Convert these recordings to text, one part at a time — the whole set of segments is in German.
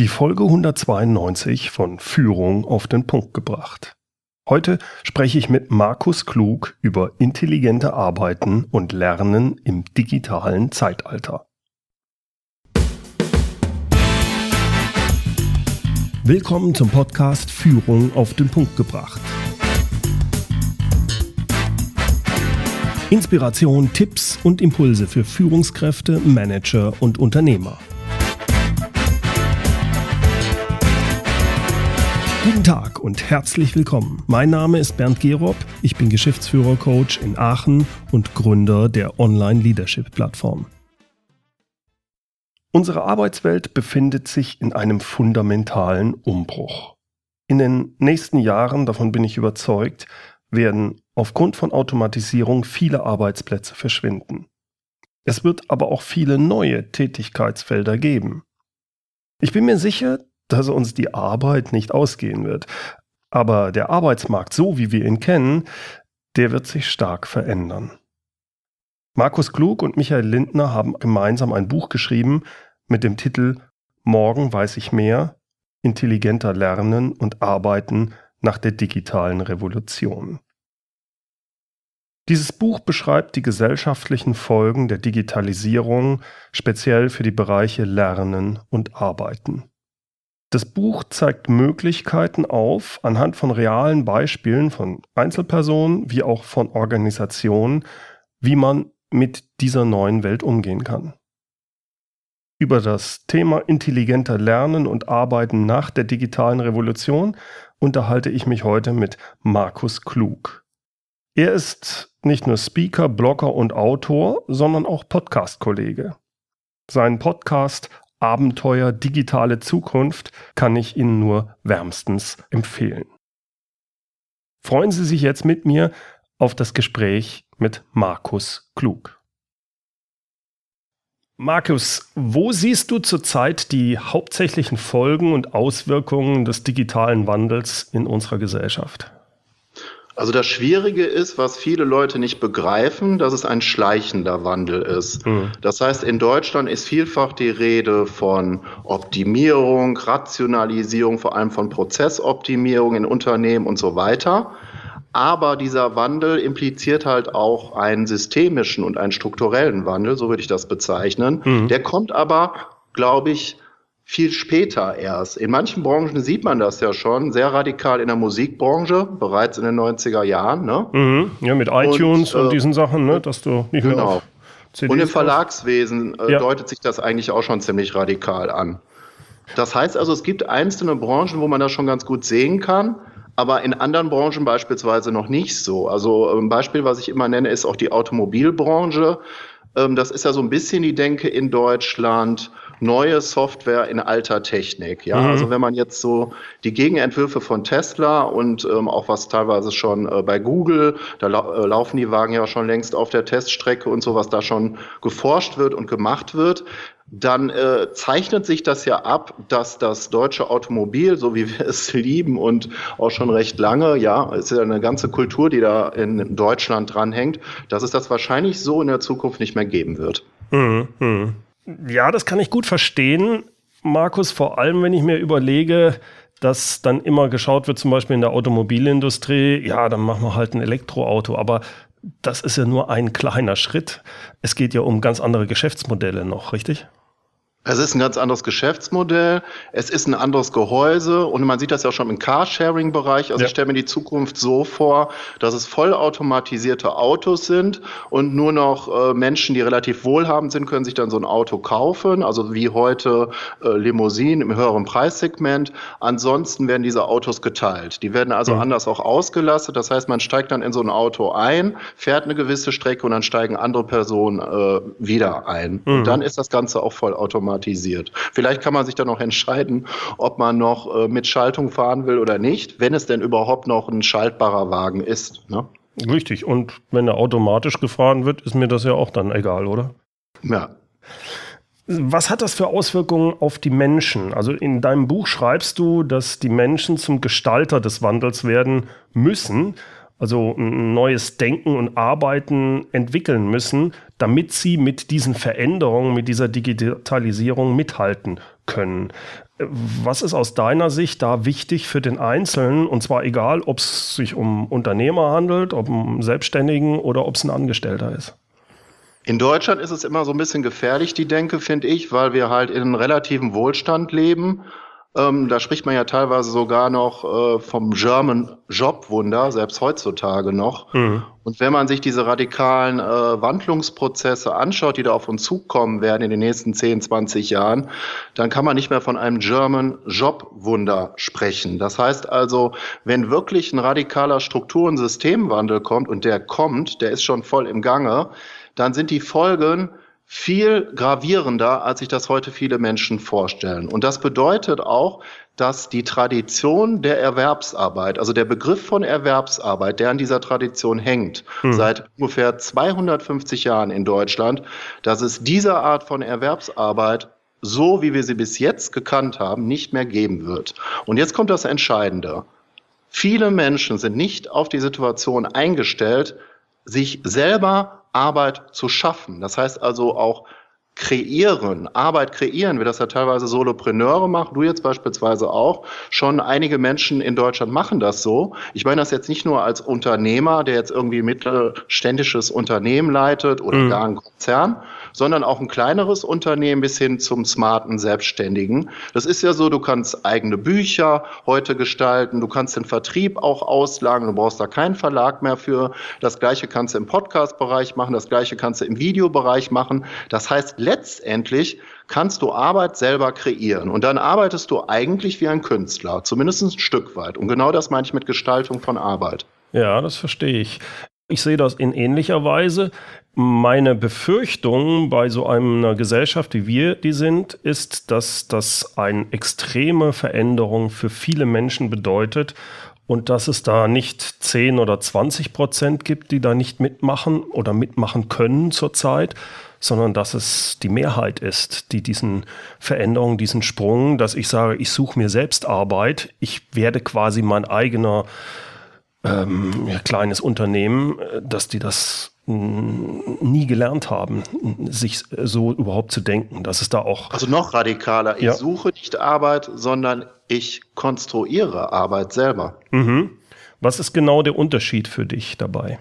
Die Folge 192 von Führung auf den Punkt gebracht. Heute spreche ich mit Markus Klug über intelligente Arbeiten und Lernen im digitalen Zeitalter. Willkommen zum Podcast Führung auf den Punkt gebracht. Inspiration, Tipps und Impulse für Führungskräfte, Manager und Unternehmer. Guten Tag und herzlich willkommen. Mein Name ist Bernd Gerob, ich bin Geschäftsführer-Coach in Aachen und Gründer der Online-Leadership-Plattform. Unsere Arbeitswelt befindet sich in einem fundamentalen Umbruch. In den nächsten Jahren, davon bin ich überzeugt, werden aufgrund von Automatisierung viele Arbeitsplätze verschwinden. Es wird aber auch viele neue Tätigkeitsfelder geben. Ich bin mir sicher, dass uns die Arbeit nicht ausgehen wird. Aber der Arbeitsmarkt, so wie wir ihn kennen, der wird sich stark verändern. Markus Klug und Michael Lindner haben gemeinsam ein Buch geschrieben mit dem Titel Morgen weiß ich mehr, intelligenter Lernen und Arbeiten nach der digitalen Revolution. Dieses Buch beschreibt die gesellschaftlichen Folgen der Digitalisierung speziell für die Bereiche Lernen und Arbeiten. Das Buch zeigt Möglichkeiten auf, anhand von realen Beispielen von Einzelpersonen wie auch von Organisationen, wie man mit dieser neuen Welt umgehen kann. Über das Thema intelligenter Lernen und Arbeiten nach der digitalen Revolution unterhalte ich mich heute mit Markus Klug. Er ist nicht nur Speaker, Blogger und Autor, sondern auch Podcast-Kollege. Sein Podcast Abenteuer digitale Zukunft kann ich Ihnen nur wärmstens empfehlen. Freuen Sie sich jetzt mit mir auf das Gespräch mit Markus Klug. Markus, wo siehst du zurzeit die hauptsächlichen Folgen und Auswirkungen des digitalen Wandels in unserer Gesellschaft? Also das Schwierige ist, was viele Leute nicht begreifen, dass es ein schleichender Wandel ist. Mhm. Das heißt, in Deutschland ist vielfach die Rede von Optimierung, Rationalisierung, vor allem von Prozessoptimierung in Unternehmen und so weiter. Aber dieser Wandel impliziert halt auch einen systemischen und einen strukturellen Wandel, so würde ich das bezeichnen. Mhm. Der kommt aber, glaube ich, viel später erst. In manchen Branchen sieht man das ja schon, sehr radikal in der Musikbranche, bereits in den 90er Jahren. Ne? Mhm. Ja, mit iTunes und, und äh, diesen Sachen, ne? dass du nicht genau. mehr auf CDs Und im Verlagswesen äh, ja. deutet sich das eigentlich auch schon ziemlich radikal an. Das heißt also, es gibt einzelne Branchen, wo man das schon ganz gut sehen kann, aber in anderen Branchen beispielsweise noch nicht so. Also ein Beispiel, was ich immer nenne, ist auch die Automobilbranche. Ähm, das ist ja so ein bisschen die Denke in Deutschland neue Software in alter Technik. Ja, mhm. also wenn man jetzt so die Gegenentwürfe von Tesla und ähm, auch was teilweise schon äh, bei Google, da lau äh, laufen die Wagen ja schon längst auf der Teststrecke und so, was da schon geforscht wird und gemacht wird, dann äh, zeichnet sich das ja ab, dass das deutsche Automobil, so wie wir es lieben und auch schon recht lange, ja, es ist ja eine ganze Kultur, die da in Deutschland dranhängt, dass es das wahrscheinlich so in der Zukunft nicht mehr geben wird. Mhm. Ja, das kann ich gut verstehen, Markus, vor allem wenn ich mir überlege, dass dann immer geschaut wird, zum Beispiel in der Automobilindustrie, ja, dann machen wir halt ein Elektroauto, aber das ist ja nur ein kleiner Schritt. Es geht ja um ganz andere Geschäftsmodelle noch, richtig? Es ist ein ganz anderes Geschäftsmodell, es ist ein anderes Gehäuse und man sieht das ja auch schon im Carsharing-Bereich. Also ja. ich stelle mir die Zukunft so vor, dass es vollautomatisierte Autos sind und nur noch äh, Menschen, die relativ wohlhabend sind, können sich dann so ein Auto kaufen. Also wie heute äh, Limousinen im höheren Preissegment. Ansonsten werden diese Autos geteilt. Die werden also mhm. anders auch ausgelastet. Das heißt, man steigt dann in so ein Auto ein, fährt eine gewisse Strecke und dann steigen andere Personen äh, wieder ein. Mhm. Und dann ist das Ganze auch vollautomatisch automatisiert. Vielleicht kann man sich dann noch entscheiden, ob man noch äh, mit Schaltung fahren will oder nicht, wenn es denn überhaupt noch ein schaltbarer Wagen ist. Ne? Richtig. Und wenn er automatisch gefahren wird, ist mir das ja auch dann egal, oder? Ja. Was hat das für Auswirkungen auf die Menschen? Also in deinem Buch schreibst du, dass die Menschen zum Gestalter des Wandels werden müssen also ein neues Denken und Arbeiten entwickeln müssen, damit sie mit diesen Veränderungen, mit dieser Digitalisierung mithalten können. Was ist aus deiner Sicht da wichtig für den Einzelnen? Und zwar egal, ob es sich um Unternehmer handelt, ob um Selbstständigen oder ob es ein Angestellter ist. In Deutschland ist es immer so ein bisschen gefährlich, die Denke, finde ich, weil wir halt in einem relativen Wohlstand leben ähm, da spricht man ja teilweise sogar noch äh, vom German Jobwunder, selbst heutzutage noch. Mhm. Und wenn man sich diese radikalen äh, Wandlungsprozesse anschaut, die da auf uns zukommen werden in den nächsten 10, 20 Jahren, dann kann man nicht mehr von einem German Jobwunder sprechen. Das heißt also, wenn wirklich ein radikaler Struktur- und Systemwandel kommt, und der kommt, der ist schon voll im Gange, dann sind die Folgen viel gravierender, als sich das heute viele Menschen vorstellen. Und das bedeutet auch, dass die Tradition der Erwerbsarbeit, also der Begriff von Erwerbsarbeit, der an dieser Tradition hängt, hm. seit ungefähr 250 Jahren in Deutschland, dass es diese Art von Erwerbsarbeit so wie wir sie bis jetzt gekannt haben, nicht mehr geben wird. Und jetzt kommt das Entscheidende. Viele Menschen sind nicht auf die Situation eingestellt, sich selber Arbeit zu schaffen. Das heißt also auch kreieren, Arbeit kreieren, wie das ja teilweise Solopreneure machen, du jetzt beispielsweise auch. Schon einige Menschen in Deutschland machen das so. Ich meine das jetzt nicht nur als Unternehmer, der jetzt irgendwie mittelständisches Unternehmen leitet oder mhm. gar ein Konzern, sondern auch ein kleineres Unternehmen bis hin zum smarten Selbstständigen. Das ist ja so, du kannst eigene Bücher heute gestalten, du kannst den Vertrieb auch auslagen, du brauchst da keinen Verlag mehr für. Das gleiche kannst du im Podcast-Bereich machen, das gleiche kannst du im Videobereich machen. Das heißt, letztendlich kannst du Arbeit selber kreieren. Und dann arbeitest du eigentlich wie ein Künstler, zumindest ein Stück weit. Und genau das meine ich mit Gestaltung von Arbeit. Ja, das verstehe ich. Ich sehe das in ähnlicher Weise. Meine Befürchtung bei so einer Gesellschaft, wie wir die sind, ist, dass das eine extreme Veränderung für viele Menschen bedeutet und dass es da nicht 10 oder 20 Prozent gibt, die da nicht mitmachen oder mitmachen können zurzeit, sondern dass es die Mehrheit ist, die diesen Veränderungen, diesen Sprung, dass ich sage, ich suche mir selbst Arbeit, ich werde quasi mein eigener ähm, kleines Unternehmen, äh, dass die das nie gelernt haben, sich so überhaupt zu denken, dass es da auch. Also noch radikaler. Ich ja. suche nicht Arbeit, sondern ich konstruiere Arbeit selber. Mhm. Was ist genau der Unterschied für dich dabei?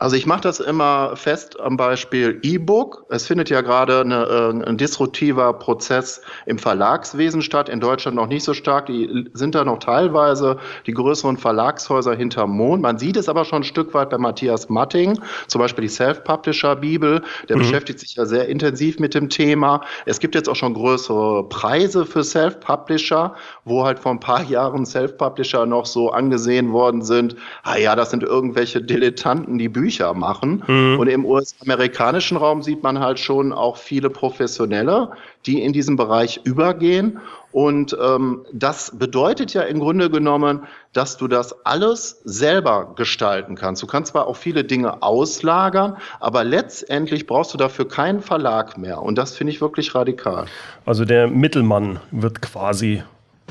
Also ich mache das immer fest am Beispiel E-Book. Es findet ja gerade eine, äh, ein disruptiver Prozess im Verlagswesen statt, in Deutschland noch nicht so stark. Die sind da noch teilweise die größeren Verlagshäuser hinterm Mond. Man sieht es aber schon ein Stück weit bei Matthias Matting, zum Beispiel die Self-Publisher-Bibel. Der mhm. beschäftigt sich ja sehr intensiv mit dem Thema. Es gibt jetzt auch schon größere Preise für Self-Publisher, wo halt vor ein paar Jahren Self-Publisher noch so angesehen worden sind. Ah ja, das sind irgendwelche Dilettanten, die Bücher Bücher machen. Mhm. Und im US-amerikanischen Raum sieht man halt schon auch viele Professionelle, die in diesem Bereich übergehen. Und ähm, das bedeutet ja im Grunde genommen, dass du das alles selber gestalten kannst. Du kannst zwar auch viele Dinge auslagern, aber letztendlich brauchst du dafür keinen Verlag mehr. Und das finde ich wirklich radikal. Also der Mittelmann wird quasi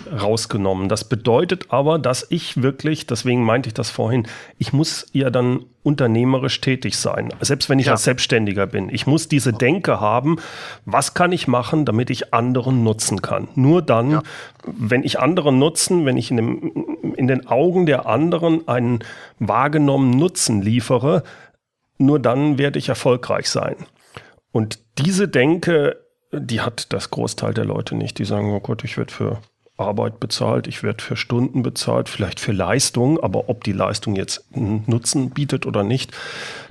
rausgenommen. Das bedeutet aber, dass ich wirklich, deswegen meinte ich das vorhin, ich muss ja dann unternehmerisch tätig sein, selbst wenn ich ja. als Selbstständiger bin. Ich muss diese Denke haben, was kann ich machen, damit ich anderen nutzen kann. Nur dann, ja. wenn ich anderen nutzen, wenn ich in, dem, in den Augen der anderen einen wahrgenommenen Nutzen liefere, nur dann werde ich erfolgreich sein. Und diese Denke, die hat das Großteil der Leute nicht. Die sagen, oh Gott, ich werde für Arbeit bezahlt, ich werde für Stunden bezahlt, vielleicht für Leistung, aber ob die Leistung jetzt einen Nutzen bietet oder nicht,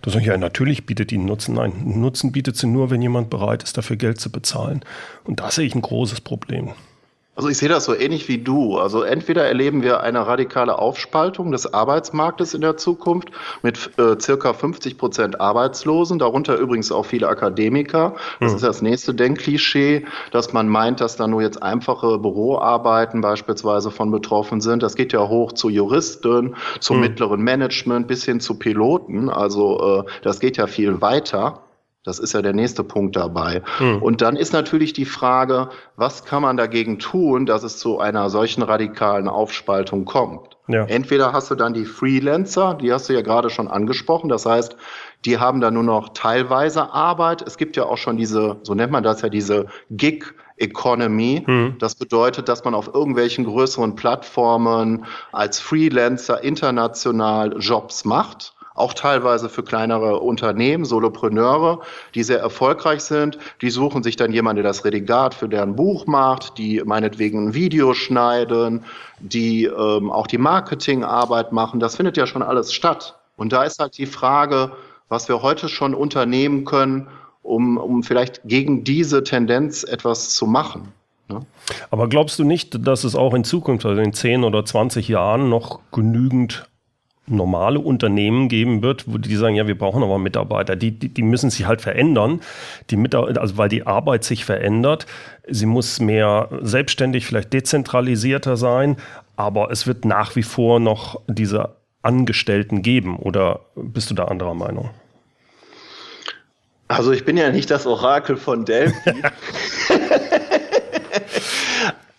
da sage ich ja, natürlich bietet die einen Nutzen. Nein, einen Nutzen bietet sie nur, wenn jemand bereit ist, dafür Geld zu bezahlen. Und da sehe ich ein großes Problem. Also ich sehe das so ähnlich wie du. Also entweder erleben wir eine radikale Aufspaltung des Arbeitsmarktes in der Zukunft mit äh, circa 50 Prozent Arbeitslosen, darunter übrigens auch viele Akademiker. Das mhm. ist das nächste Denkklischee, dass man meint, dass da nur jetzt einfache Büroarbeiten beispielsweise von betroffen sind. Das geht ja hoch zu Juristen, zum mhm. mittleren Management bis hin zu Piloten. Also äh, das geht ja viel weiter. Das ist ja der nächste Punkt dabei. Hm. Und dann ist natürlich die Frage, was kann man dagegen tun, dass es zu einer solchen radikalen Aufspaltung kommt? Ja. Entweder hast du dann die Freelancer, die hast du ja gerade schon angesprochen, das heißt, die haben dann nur noch teilweise Arbeit. Es gibt ja auch schon diese, so nennt man das ja, diese Gig Economy. Mhm. Das bedeutet, dass man auf irgendwelchen größeren Plattformen als Freelancer international Jobs macht auch teilweise für kleinere Unternehmen, Solopreneure, die sehr erfolgreich sind. Die suchen sich dann jemanden, der das Redigat für deren Buch macht, die meinetwegen ein Video schneiden, die ähm, auch die Marketingarbeit machen. Das findet ja schon alles statt. Und da ist halt die Frage, was wir heute schon unternehmen können, um, um vielleicht gegen diese Tendenz etwas zu machen. Ne? Aber glaubst du nicht, dass es auch in Zukunft, also in 10 oder 20 Jahren, noch genügend normale Unternehmen geben wird, wo die sagen, ja, wir brauchen aber Mitarbeiter. Die, die, die müssen sich halt verändern, die Mitarbeiter, also weil die Arbeit sich verändert. Sie muss mehr selbstständig, vielleicht dezentralisierter sein, aber es wird nach wie vor noch diese Angestellten geben. Oder bist du da anderer Meinung? Also ich bin ja nicht das Orakel von Delphi.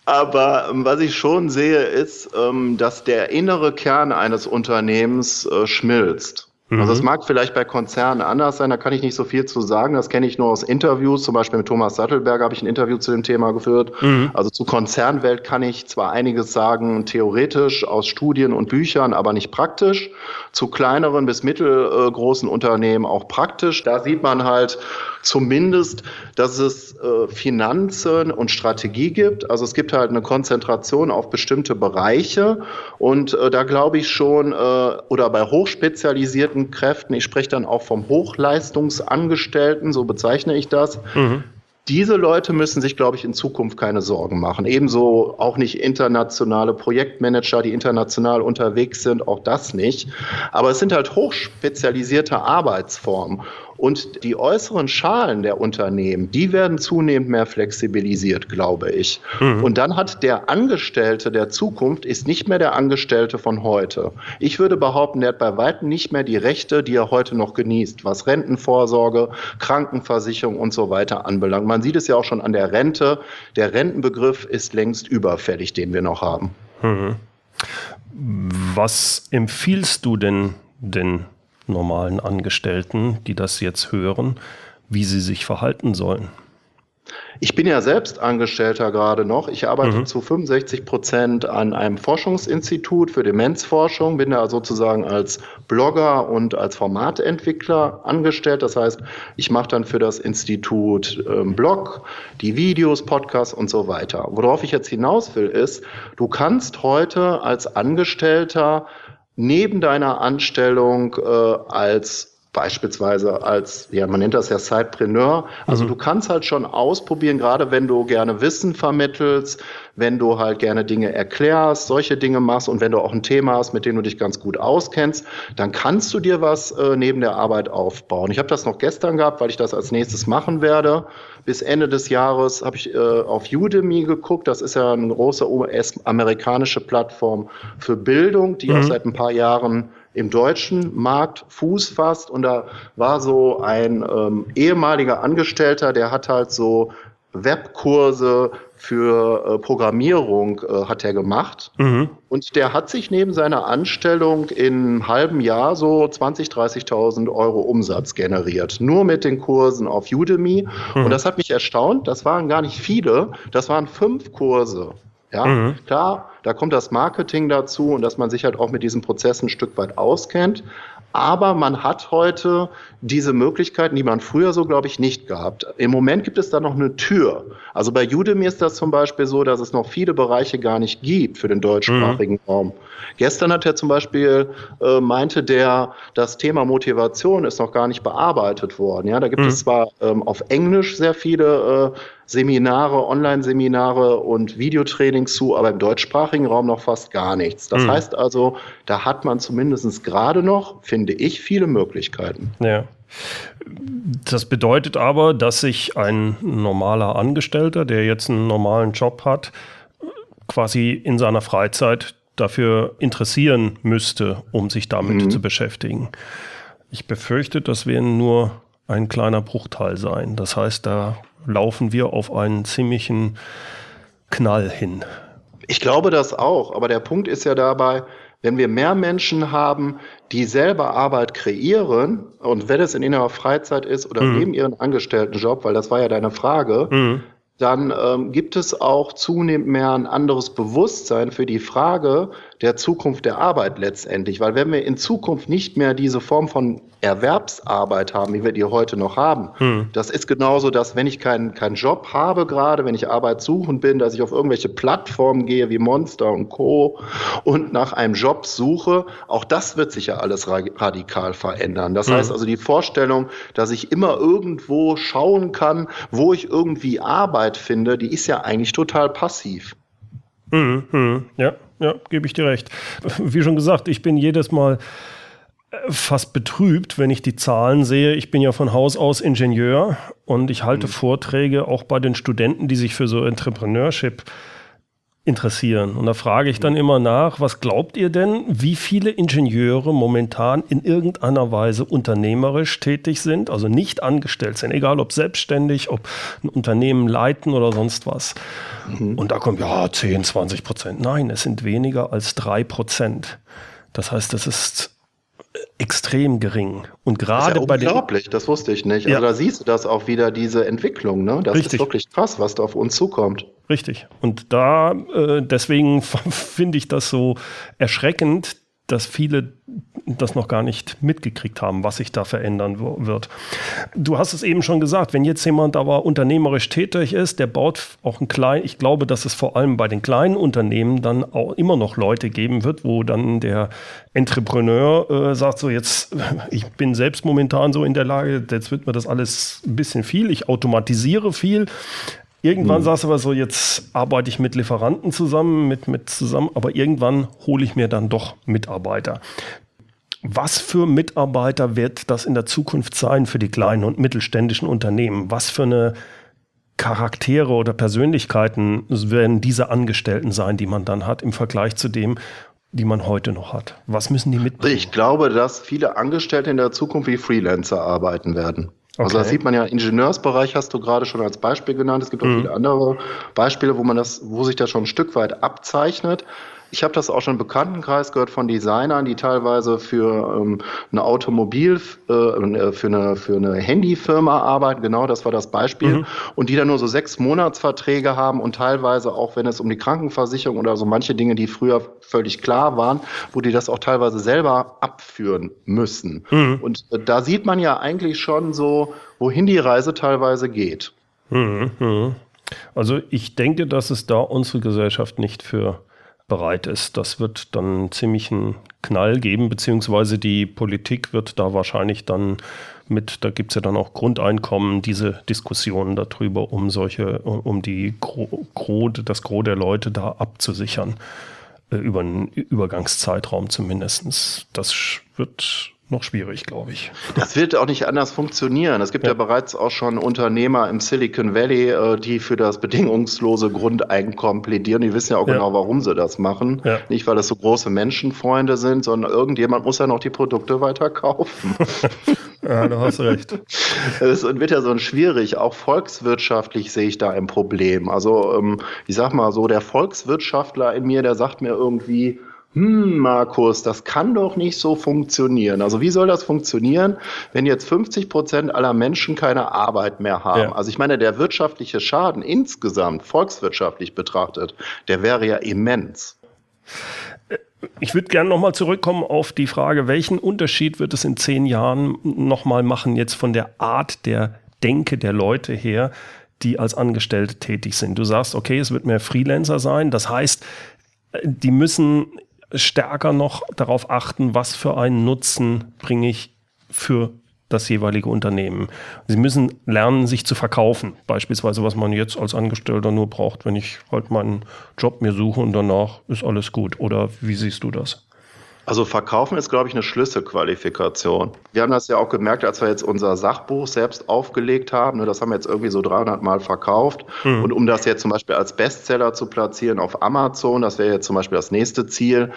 Aber ähm, was ich schon sehe, ist, ähm, dass der innere Kern eines Unternehmens äh, schmilzt. Mhm. Also es mag vielleicht bei Konzernen anders sein, da kann ich nicht so viel zu sagen. Das kenne ich nur aus Interviews. Zum Beispiel mit Thomas Sattelberger habe ich ein Interview zu dem Thema geführt. Mhm. Also zu Konzernwelt kann ich zwar einiges sagen, theoretisch aus Studien und Büchern, aber nicht praktisch. Zu kleineren bis mittelgroßen Unternehmen auch praktisch. Da sieht man halt zumindest, dass es äh, Finanzen und Strategie gibt. Also es gibt halt eine Konzentration auf bestimmte Bereiche. Und äh, da glaube ich schon, äh, oder bei hochspezialisierten Kräften, ich spreche dann auch vom Hochleistungsangestellten, so bezeichne ich das. Mhm. Diese Leute müssen sich, glaube ich, in Zukunft keine Sorgen machen. Ebenso auch nicht internationale Projektmanager, die international unterwegs sind, auch das nicht. Aber es sind halt hochspezialisierte Arbeitsformen. Und die äußeren Schalen der Unternehmen, die werden zunehmend mehr flexibilisiert, glaube ich. Mhm. Und dann hat der Angestellte der Zukunft ist nicht mehr der Angestellte von heute. Ich würde behaupten, der hat bei weitem nicht mehr die Rechte, die er heute noch genießt, was Rentenvorsorge, Krankenversicherung und so weiter anbelangt. Man sieht es ja auch schon an der Rente. Der Rentenbegriff ist längst überfällig, den wir noch haben. Mhm. Was empfiehlst du denn den normalen Angestellten, die das jetzt hören, wie sie sich verhalten sollen? Ich bin ja selbst Angestellter gerade noch. Ich arbeite mhm. zu 65 Prozent an einem Forschungsinstitut für Demenzforschung, bin da sozusagen als Blogger und als Formatentwickler angestellt. Das heißt, ich mache dann für das Institut ähm, Blog, die Videos, Podcasts und so weiter. Worauf ich jetzt hinaus will, ist, du kannst heute als Angestellter neben deiner Anstellung äh, als beispielsweise als, ja, man nennt das ja Sidepreneur. Also mhm. du kannst halt schon ausprobieren, gerade wenn du gerne Wissen vermittelst, wenn du halt gerne Dinge erklärst, solche Dinge machst und wenn du auch ein Thema hast, mit dem du dich ganz gut auskennst, dann kannst du dir was äh, neben der Arbeit aufbauen. Ich habe das noch gestern gehabt, weil ich das als nächstes machen werde. Bis Ende des Jahres habe ich äh, auf Udemy geguckt. Das ist ja eine große US-amerikanische Plattform für Bildung, die mhm. auch seit ein paar Jahren im deutschen Markt Fuß fasst. Und da war so ein ähm, ehemaliger Angestellter, der hat halt so Webkurse für äh, Programmierung äh, hat er gemacht. Mhm. Und der hat sich neben seiner Anstellung in einem halben Jahr so 20, 30.000 Euro Umsatz generiert. Nur mit den Kursen auf Udemy. Mhm. Und das hat mich erstaunt. Das waren gar nicht viele. Das waren fünf Kurse. Ja, mhm. klar, da kommt das Marketing dazu und dass man sich halt auch mit diesen Prozessen ein Stück weit auskennt. Aber man hat heute diese Möglichkeiten, die man früher so, glaube ich, nicht gehabt. Im Moment gibt es da noch eine Tür. Also bei Udemy ist das zum Beispiel so, dass es noch viele Bereiche gar nicht gibt für den deutschsprachigen mhm. Raum. Gestern hat er zum Beispiel, äh, meinte der, das Thema Motivation ist noch gar nicht bearbeitet worden. Ja, da gibt mhm. es zwar ähm, auf Englisch sehr viele äh, Seminare, Online-Seminare und Videotrainings zu, aber im deutschsprachigen Raum noch fast gar nichts. Das mhm. heißt also, da hat man zumindest gerade noch, finde ich, viele Möglichkeiten. Ja. Das bedeutet aber, dass sich ein normaler Angestellter, der jetzt einen normalen Job hat, quasi in seiner Freizeit dafür interessieren müsste, um sich damit mhm. zu beschäftigen. Ich befürchte, das werden nur ein kleiner Bruchteil sein. Das heißt, da laufen wir auf einen ziemlichen Knall hin. Ich glaube das auch, aber der Punkt ist ja dabei, wenn wir mehr Menschen haben, die selber Arbeit kreieren, und wenn es in ihrer Freizeit ist oder mhm. neben ihren Angestelltenjob, weil das war ja deine Frage, mhm. Dann ähm, gibt es auch zunehmend mehr ein anderes Bewusstsein für die Frage der Zukunft der Arbeit letztendlich. Weil wenn wir in Zukunft nicht mehr diese Form von Erwerbsarbeit haben, wie wir die heute noch haben, hm. das ist genauso, dass wenn ich keinen keinen Job habe gerade, wenn ich Arbeit suchen bin, dass ich auf irgendwelche Plattformen gehe wie Monster und Co. und nach einem Job suche, auch das wird sich ja alles radikal verändern. Das hm. heißt also die Vorstellung, dass ich immer irgendwo schauen kann, wo ich irgendwie Arbeit finde, die ist ja eigentlich total passiv. Hm, hm, ja, ja, gebe ich dir recht. Wie schon gesagt, ich bin jedes Mal äh, fast betrübt, wenn ich die Zahlen sehe. Ich bin ja von Haus aus Ingenieur und ich halte mhm. Vorträge auch bei den Studenten, die sich für so Entrepreneurship interessieren. Und da frage ich dann immer nach, was glaubt ihr denn, wie viele Ingenieure momentan in irgendeiner Weise unternehmerisch tätig sind, also nicht angestellt sind, egal ob selbstständig, ob ein Unternehmen leiten oder sonst was. Mhm. Und da kommt ja 10, 20 Prozent. Nein, es sind weniger als drei Prozent. Das heißt, das ist extrem gering. Und gerade ja bei den. Unglaublich, das wusste ich nicht. Also ja. Also da siehst du das auch wieder, diese Entwicklung, ne? Das Richtig. ist wirklich krass, was da auf uns zukommt. Richtig. Und da, äh, deswegen finde ich das so erschreckend, dass viele das noch gar nicht mitgekriegt haben, was sich da verändern wird. Du hast es eben schon gesagt, wenn jetzt jemand aber unternehmerisch tätig ist, der baut auch ein klein, ich glaube, dass es vor allem bei den kleinen Unternehmen dann auch immer noch Leute geben wird, wo dann der Entrepreneur äh, sagt so jetzt, ich bin selbst momentan so in der Lage, jetzt wird mir das alles ein bisschen viel, ich automatisiere viel, Irgendwann hm. sagst du aber so, jetzt arbeite ich mit Lieferanten zusammen, mit, mit zusammen, aber irgendwann hole ich mir dann doch Mitarbeiter. Was für Mitarbeiter wird das in der Zukunft sein für die kleinen und mittelständischen Unternehmen? Was für eine Charaktere oder Persönlichkeiten werden diese Angestellten sein, die man dann hat im Vergleich zu dem, die man heute noch hat? Was müssen die mitbringen? Ich glaube, dass viele Angestellte in der Zukunft wie Freelancer arbeiten werden. Okay. Also das sieht man ja, Ingenieursbereich hast du gerade schon als Beispiel genannt. Es gibt auch mhm. viele andere Beispiele, wo man das, wo sich das schon ein Stück weit abzeichnet. Ich habe das auch schon im Bekanntenkreis gehört von Designern, die teilweise für ähm, eine Automobil, äh, äh, für eine, für eine Handyfirma arbeiten. Genau, das war das Beispiel. Mhm. Und die dann nur so sechs Monatsverträge haben und teilweise auch, wenn es um die Krankenversicherung oder so manche Dinge, die früher völlig klar waren, wo die das auch teilweise selber abführen müssen. Mhm. Und äh, da sieht man ja eigentlich schon so, wohin die Reise teilweise geht. Mhm. mhm. Also ich denke, dass es da unsere Gesellschaft nicht für bereit ist. Das wird dann ziemlich einen Knall geben, beziehungsweise die Politik wird da wahrscheinlich dann mit, da gibt es ja dann auch Grundeinkommen, diese Diskussionen darüber, um solche, um die Gro, das Gros der Leute da abzusichern, äh, über einen Übergangszeitraum zumindest. Das wird noch schwierig, glaube ich. Das wird auch nicht anders funktionieren. Es gibt ja, ja bereits auch schon Unternehmer im Silicon Valley, äh, die für das bedingungslose Grundeinkommen plädieren. Die wissen ja auch ja. genau, warum sie das machen. Ja. Nicht, weil das so große Menschenfreunde sind, sondern irgendjemand muss ja noch die Produkte weiter kaufen. ja, du hast recht. Es wird ja so ein schwierig. Auch volkswirtschaftlich sehe ich da ein Problem. Also, ähm, ich sag mal so, der Volkswirtschaftler in mir, der sagt mir irgendwie, hm, Markus, das kann doch nicht so funktionieren. Also wie soll das funktionieren, wenn jetzt 50 Prozent aller Menschen keine Arbeit mehr haben? Ja. Also ich meine, der wirtschaftliche Schaden insgesamt, volkswirtschaftlich betrachtet, der wäre ja immens. Ich würde gerne nochmal zurückkommen auf die Frage, welchen Unterschied wird es in zehn Jahren nochmal machen, jetzt von der Art der Denke der Leute her, die als Angestellte tätig sind. Du sagst, okay, es wird mehr Freelancer sein. Das heißt, die müssen stärker noch darauf achten, was für einen Nutzen bringe ich für das jeweilige Unternehmen. Sie müssen lernen, sich zu verkaufen. Beispielsweise, was man jetzt als Angestellter nur braucht, wenn ich halt meinen Job mir suche und danach ist alles gut. Oder wie siehst du das? Also verkaufen ist, glaube ich, eine Schlüsselqualifikation. Wir haben das ja auch gemerkt, als wir jetzt unser Sachbuch selbst aufgelegt haben. Ne, das haben wir jetzt irgendwie so 300 Mal verkauft. Mhm. Und um das jetzt zum Beispiel als Bestseller zu platzieren auf Amazon, das wäre jetzt zum Beispiel das nächste Ziel,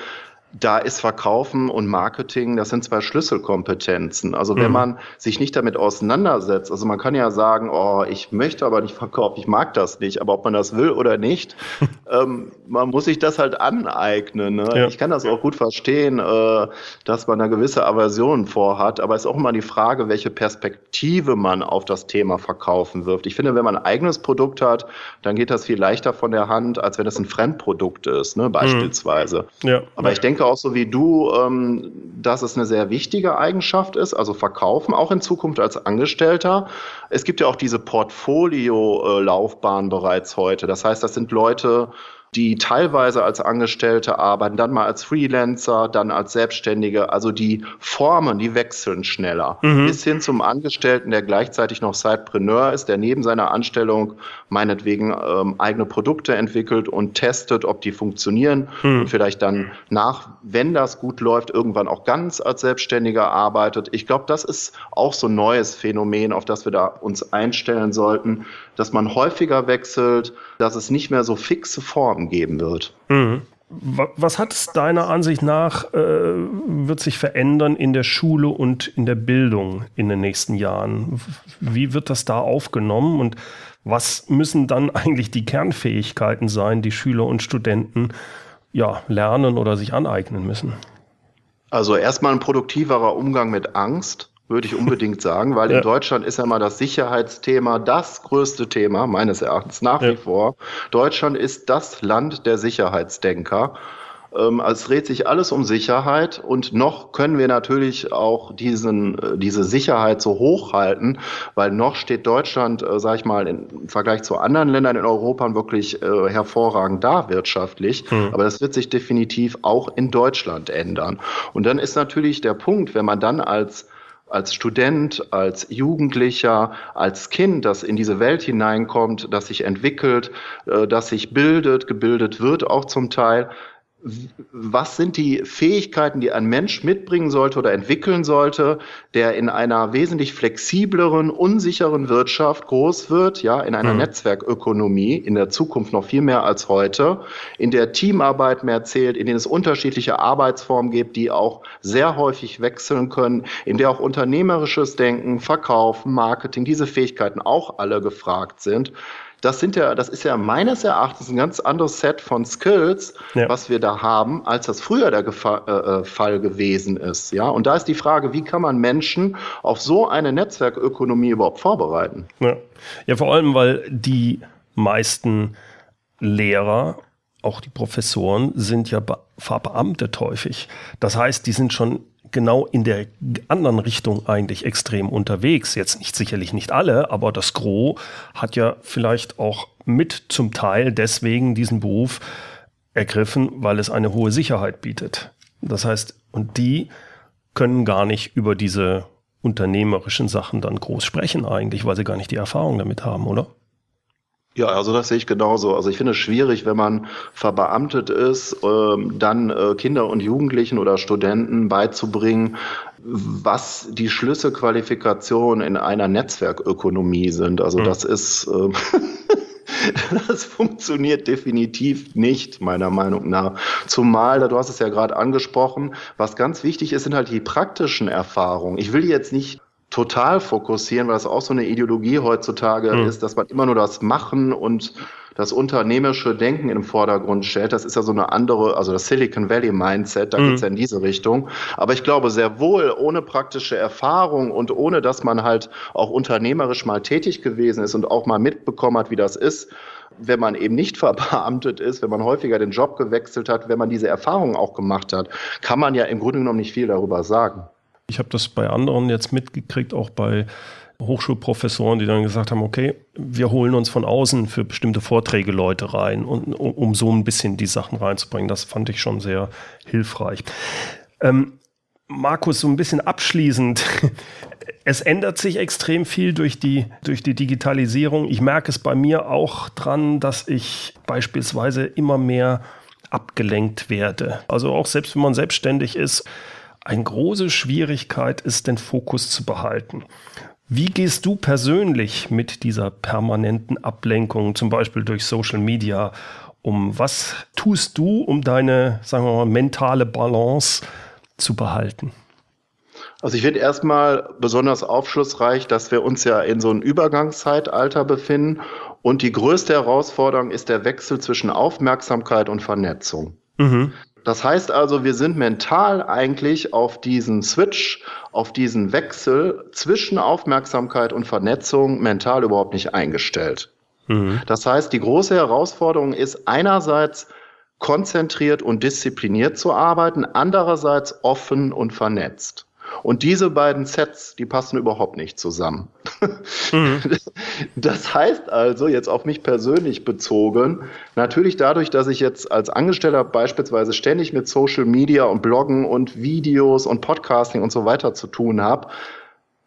da ist Verkaufen und Marketing, das sind zwei Schlüsselkompetenzen. Also wenn mhm. man sich nicht damit auseinandersetzt, also man kann ja sagen, oh, ich möchte aber nicht verkaufen, ich mag das nicht, aber ob man das will oder nicht, ähm, man muss sich das halt aneignen. Ne? Ja. Ich kann das auch gut verstehen, äh, dass man eine gewisse Aversion vorhat, aber es ist auch immer die Frage, welche Perspektive man auf das Thema Verkaufen wirft. Ich finde, wenn man ein eigenes Produkt hat, dann geht das viel leichter von der Hand, als wenn es ein Fremdprodukt ist, ne, mhm. beispielsweise. Mhm. Ja. Aber ich denke auch so wie du, ähm, dass es eine sehr wichtige Eigenschaft ist, also Verkaufen, auch in Zukunft als Angestellter. Es gibt ja auch diese Portfolio-Laufbahn bereits heute. Das heißt, das sind Leute, die teilweise als Angestellte arbeiten, dann mal als Freelancer, dann als Selbstständige. Also die Formen, die wechseln schneller. Mhm. Bis hin zum Angestellten, der gleichzeitig noch Sidepreneur ist, der neben seiner Anstellung meinetwegen ähm, eigene Produkte entwickelt und testet, ob die funktionieren mhm. und vielleicht dann nach, wenn das gut läuft, irgendwann auch ganz als Selbstständiger arbeitet. Ich glaube, das ist auch so ein neues Phänomen, auf das wir da uns einstellen sollten, dass man häufiger wechselt, dass es nicht mehr so fixe Formen geben wird. Mhm. Was hat es deiner Ansicht nach, äh, wird sich verändern in der Schule und in der Bildung in den nächsten Jahren? Wie wird das da aufgenommen und was müssen dann eigentlich die Kernfähigkeiten sein, die Schüler und Studenten ja, lernen oder sich aneignen müssen? Also erstmal ein produktiverer Umgang mit Angst würde ich unbedingt sagen, weil ja. in Deutschland ist ja mal das Sicherheitsthema das größte Thema, meines Erachtens nach ja. wie vor. Deutschland ist das Land der Sicherheitsdenker. Ähm, also es dreht sich alles um Sicherheit und noch können wir natürlich auch diesen, äh, diese Sicherheit so hochhalten, weil noch steht Deutschland, äh, sage ich mal, im Vergleich zu anderen Ländern in Europa wirklich äh, hervorragend da wirtschaftlich. Mhm. Aber das wird sich definitiv auch in Deutschland ändern. Und dann ist natürlich der Punkt, wenn man dann als als Student, als Jugendlicher, als Kind, das in diese Welt hineinkommt, das sich entwickelt, äh, das sich bildet, gebildet wird auch zum Teil, was sind die Fähigkeiten, die ein Mensch mitbringen sollte oder entwickeln sollte, der in einer wesentlich flexibleren, unsicheren Wirtschaft groß wird, ja, in einer mhm. Netzwerkökonomie, in der Zukunft noch viel mehr als heute, in der Teamarbeit mehr zählt, in denen es unterschiedliche Arbeitsformen gibt, die auch sehr häufig wechseln können, in der auch unternehmerisches Denken, Verkauf, Marketing, diese Fähigkeiten auch alle gefragt sind das sind ja, das ist ja meines Erachtens ein ganz anderes Set von Skills, ja. was wir da haben, als das früher der Gefa äh, äh, Fall gewesen ist. Ja, und da ist die Frage, wie kann man Menschen auf so eine Netzwerkökonomie überhaupt vorbereiten? Ja, ja vor allem, weil die meisten Lehrer auch die Professoren sind ja verbeamtet häufig. Das heißt, die sind schon genau in der anderen Richtung eigentlich extrem unterwegs. Jetzt nicht sicherlich nicht alle, aber das Gros hat ja vielleicht auch mit zum Teil deswegen diesen Beruf ergriffen, weil es eine hohe Sicherheit bietet. Das heißt, und die können gar nicht über diese unternehmerischen Sachen dann groß sprechen eigentlich, weil sie gar nicht die Erfahrung damit haben, oder? Ja, also das sehe ich genauso. Also ich finde es schwierig, wenn man verbeamtet ist, ähm, dann äh, Kinder und Jugendlichen oder Studenten beizubringen, was die Schlüsselqualifikationen in einer Netzwerkökonomie sind. Also mhm. das ist, äh, das funktioniert definitiv nicht, meiner Meinung nach. Zumal, du hast es ja gerade angesprochen, was ganz wichtig ist, sind halt die praktischen Erfahrungen. Ich will jetzt nicht total fokussieren, weil das auch so eine Ideologie heutzutage mhm. ist, dass man immer nur das Machen und das unternehmerische Denken im Vordergrund stellt. Das ist ja so eine andere, also das Silicon Valley Mindset, da mhm. geht's ja in diese Richtung. Aber ich glaube sehr wohl, ohne praktische Erfahrung und ohne, dass man halt auch unternehmerisch mal tätig gewesen ist und auch mal mitbekommen hat, wie das ist, wenn man eben nicht verbeamtet ist, wenn man häufiger den Job gewechselt hat, wenn man diese Erfahrungen auch gemacht hat, kann man ja im Grunde genommen nicht viel darüber sagen. Ich habe das bei anderen jetzt mitgekriegt, auch bei Hochschulprofessoren, die dann gesagt haben, okay, wir holen uns von außen für bestimmte Vorträge Leute rein, und, um, um so ein bisschen die Sachen reinzubringen. Das fand ich schon sehr hilfreich. Ähm, Markus, so ein bisschen abschließend. Es ändert sich extrem viel durch die, durch die Digitalisierung. Ich merke es bei mir auch dran, dass ich beispielsweise immer mehr abgelenkt werde. Also auch selbst wenn man selbstständig ist, eine große Schwierigkeit ist, den Fokus zu behalten. Wie gehst du persönlich mit dieser permanenten Ablenkung, zum Beispiel durch Social Media, um? Was tust du, um deine, sagen wir mal, mentale Balance zu behalten? Also ich finde erstmal besonders aufschlussreich, dass wir uns ja in so einem Übergangszeitalter befinden und die größte Herausforderung ist der Wechsel zwischen Aufmerksamkeit und Vernetzung. Mhm. Das heißt also, wir sind mental eigentlich auf diesen Switch, auf diesen Wechsel zwischen Aufmerksamkeit und Vernetzung mental überhaupt nicht eingestellt. Mhm. Das heißt, die große Herausforderung ist einerseits konzentriert und diszipliniert zu arbeiten, andererseits offen und vernetzt. Und diese beiden Sets, die passen überhaupt nicht zusammen. Mhm. Das heißt also, jetzt auf mich persönlich bezogen, natürlich dadurch, dass ich jetzt als Angestellter beispielsweise ständig mit Social Media und Bloggen und Videos und Podcasting und so weiter zu tun habe,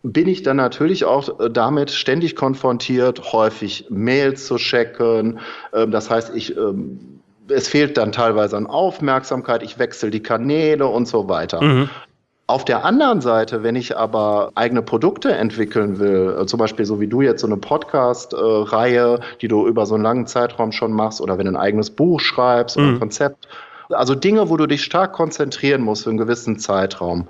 bin ich dann natürlich auch äh, damit ständig konfrontiert, häufig Mails zu checken. Ähm, das heißt, ich ähm, es fehlt dann teilweise an Aufmerksamkeit, ich wechsle die Kanäle und so weiter. Mhm. Auf der anderen Seite, wenn ich aber eigene Produkte entwickeln will, äh, zum Beispiel so wie du jetzt so eine Podcast-Reihe, die du über so einen langen Zeitraum schon machst, oder wenn du ein eigenes Buch schreibst oder ein mhm. Konzept, also Dinge, wo du dich stark konzentrieren musst für einen gewissen Zeitraum,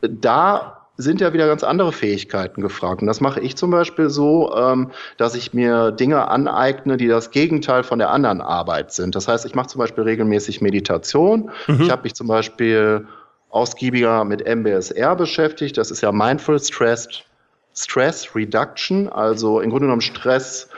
da sind ja wieder ganz andere Fähigkeiten gefragt. Und das mache ich zum Beispiel so, ähm, dass ich mir Dinge aneigne, die das Gegenteil von der anderen Arbeit sind. Das heißt, ich mache zum Beispiel regelmäßig Meditation. Mhm. Ich habe mich zum Beispiel ausgiebiger mit MBSR beschäftigt. Das ist ja Mindful Stress, Stress Reduction, also im Grunde genommen Stress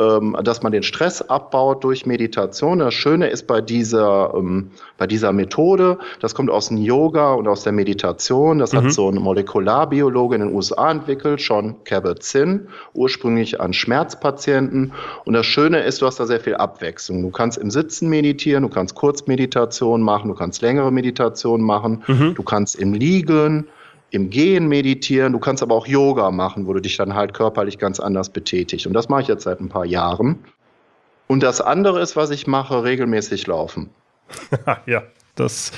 ähm, dass man den Stress abbaut durch Meditation. Das Schöne ist bei dieser, ähm, bei dieser Methode, das kommt aus dem Yoga und aus der Meditation. Das mhm. hat so ein Molekularbiologe in den USA entwickelt, Sean Kabat-Zinn, ursprünglich an Schmerzpatienten. Und das Schöne ist, du hast da sehr viel Abwechslung. Du kannst im Sitzen meditieren, du kannst Kurzmeditation machen, du kannst längere Meditation machen, mhm. du kannst im Liegen im Gehen meditieren, du kannst aber auch Yoga machen, wo du dich dann halt körperlich ganz anders betätigst. Und das mache ich jetzt seit ein paar Jahren. Und das andere ist, was ich mache, regelmäßig laufen. ja, das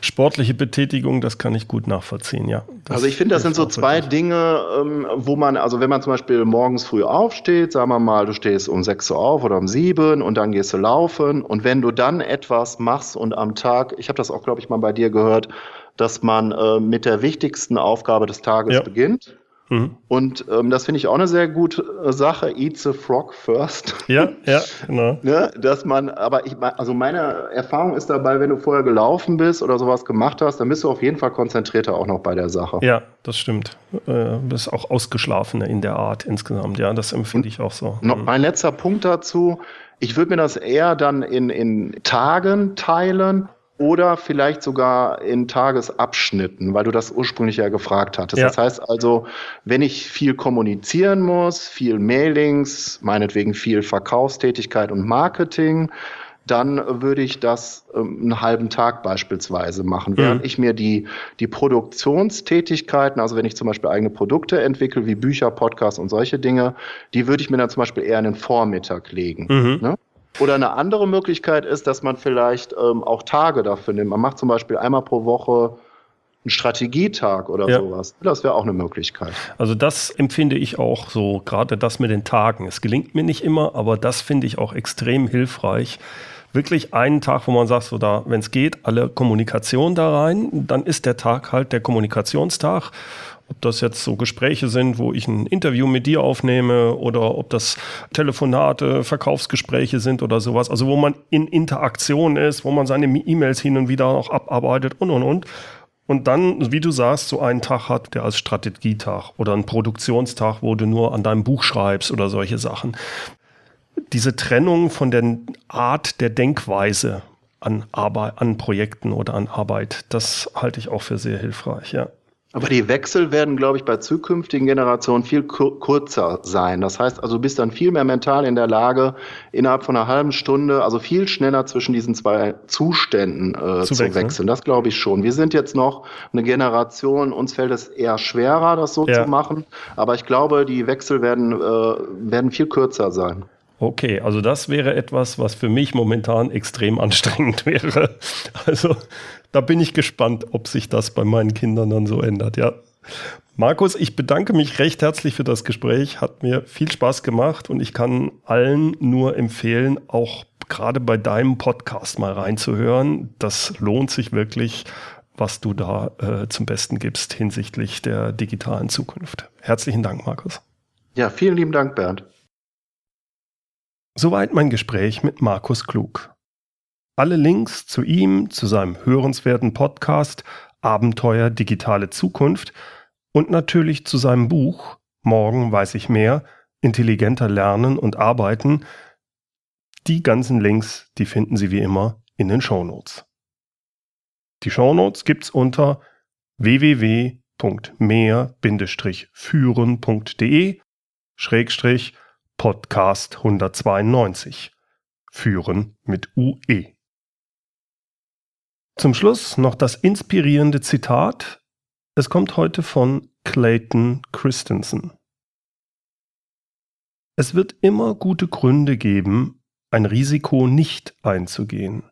sportliche Betätigung, das kann ich gut nachvollziehen, ja. also ich finde, das sind so zwei Dinge, ähm, wo man, also wenn man zum Beispiel morgens früh aufsteht, sagen wir mal, du stehst um sechs Uhr auf oder um sieben und dann gehst du laufen und wenn du dann etwas machst und am Tag, ich habe das auch, glaube ich, mal bei dir gehört, dass man äh, mit der wichtigsten Aufgabe des Tages ja. beginnt. Mhm. Und ähm, das finde ich auch eine sehr gute äh, Sache. Eat the frog first. Ja, ja, genau. ne, dass man, aber ich, also meine Erfahrung ist dabei, wenn du vorher gelaufen bist oder sowas gemacht hast, dann bist du auf jeden Fall konzentrierter auch noch bei der Sache. Ja, das stimmt. Äh, bist auch ausgeschlafener in der Art insgesamt. Ja, das empfinde ich auch so. Noch mhm. mein letzter Punkt dazu. Ich würde mir das eher dann in, in Tagen teilen oder vielleicht sogar in Tagesabschnitten, weil du das ursprünglich ja gefragt hattest. Ja. Das heißt also, wenn ich viel kommunizieren muss, viel Mailings, meinetwegen viel Verkaufstätigkeit und Marketing, dann würde ich das ähm, einen halben Tag beispielsweise machen. Mhm. Während ich mir die, die Produktionstätigkeiten, also wenn ich zum Beispiel eigene Produkte entwickle, wie Bücher, Podcasts und solche Dinge, die würde ich mir dann zum Beispiel eher in den Vormittag legen. Mhm. Ne? Oder eine andere Möglichkeit ist, dass man vielleicht ähm, auch Tage dafür nimmt. Man macht zum Beispiel einmal pro Woche einen Strategietag oder ja. sowas. Das wäre auch eine Möglichkeit. Also das empfinde ich auch so, gerade das mit den Tagen. Es gelingt mir nicht immer, aber das finde ich auch extrem hilfreich. Wirklich einen Tag, wo man sagt, so da, wenn es geht, alle Kommunikation da rein, dann ist der Tag halt der Kommunikationstag ob das jetzt so Gespräche sind, wo ich ein Interview mit dir aufnehme oder ob das Telefonate, Verkaufsgespräche sind oder sowas. Also wo man in Interaktion ist, wo man seine E-Mails hin und wieder noch abarbeitet und und und. Und dann, wie du sagst, so einen Tag hat, der als Strategietag oder ein Produktionstag, wo du nur an deinem Buch schreibst oder solche Sachen. Diese Trennung von der Art der Denkweise an Arbeit, an Projekten oder an Arbeit, das halte ich auch für sehr hilfreich, ja. Aber die Wechsel werden, glaube ich, bei zukünftigen Generationen viel kurzer sein. Das heißt also, du bist dann viel mehr mental in der Lage, innerhalb von einer halben Stunde, also viel schneller zwischen diesen zwei Zuständen äh, zu, zu wechseln. wechseln. Das glaube ich schon. Wir sind jetzt noch eine Generation, uns fällt es eher schwerer, das so ja. zu machen. Aber ich glaube, die Wechsel werden, äh, werden viel kürzer sein. Okay, also das wäre etwas, was für mich momentan extrem anstrengend wäre. Also da bin ich gespannt, ob sich das bei meinen Kindern dann so ändert, ja. Markus, ich bedanke mich recht herzlich für das Gespräch. Hat mir viel Spaß gemacht und ich kann allen nur empfehlen, auch gerade bei deinem Podcast mal reinzuhören. Das lohnt sich wirklich, was du da äh, zum Besten gibst hinsichtlich der digitalen Zukunft. Herzlichen Dank, Markus. Ja, vielen lieben Dank, Bernd. Soweit mein Gespräch mit Markus Klug. Alle Links zu ihm, zu seinem hörenswerten Podcast Abenteuer digitale Zukunft und natürlich zu seinem Buch Morgen weiß ich mehr, intelligenter lernen und arbeiten. Die ganzen Links, die finden Sie wie immer in den Shownotes. Die Shownotes gibt's unter www.mehr-führen.de Schrägstrich Podcast 192. Führen mit UE. Zum Schluss noch das inspirierende Zitat. Es kommt heute von Clayton Christensen. Es wird immer gute Gründe geben, ein Risiko nicht einzugehen.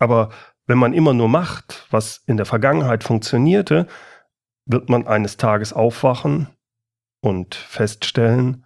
Aber wenn man immer nur macht, was in der Vergangenheit funktionierte, wird man eines Tages aufwachen und feststellen,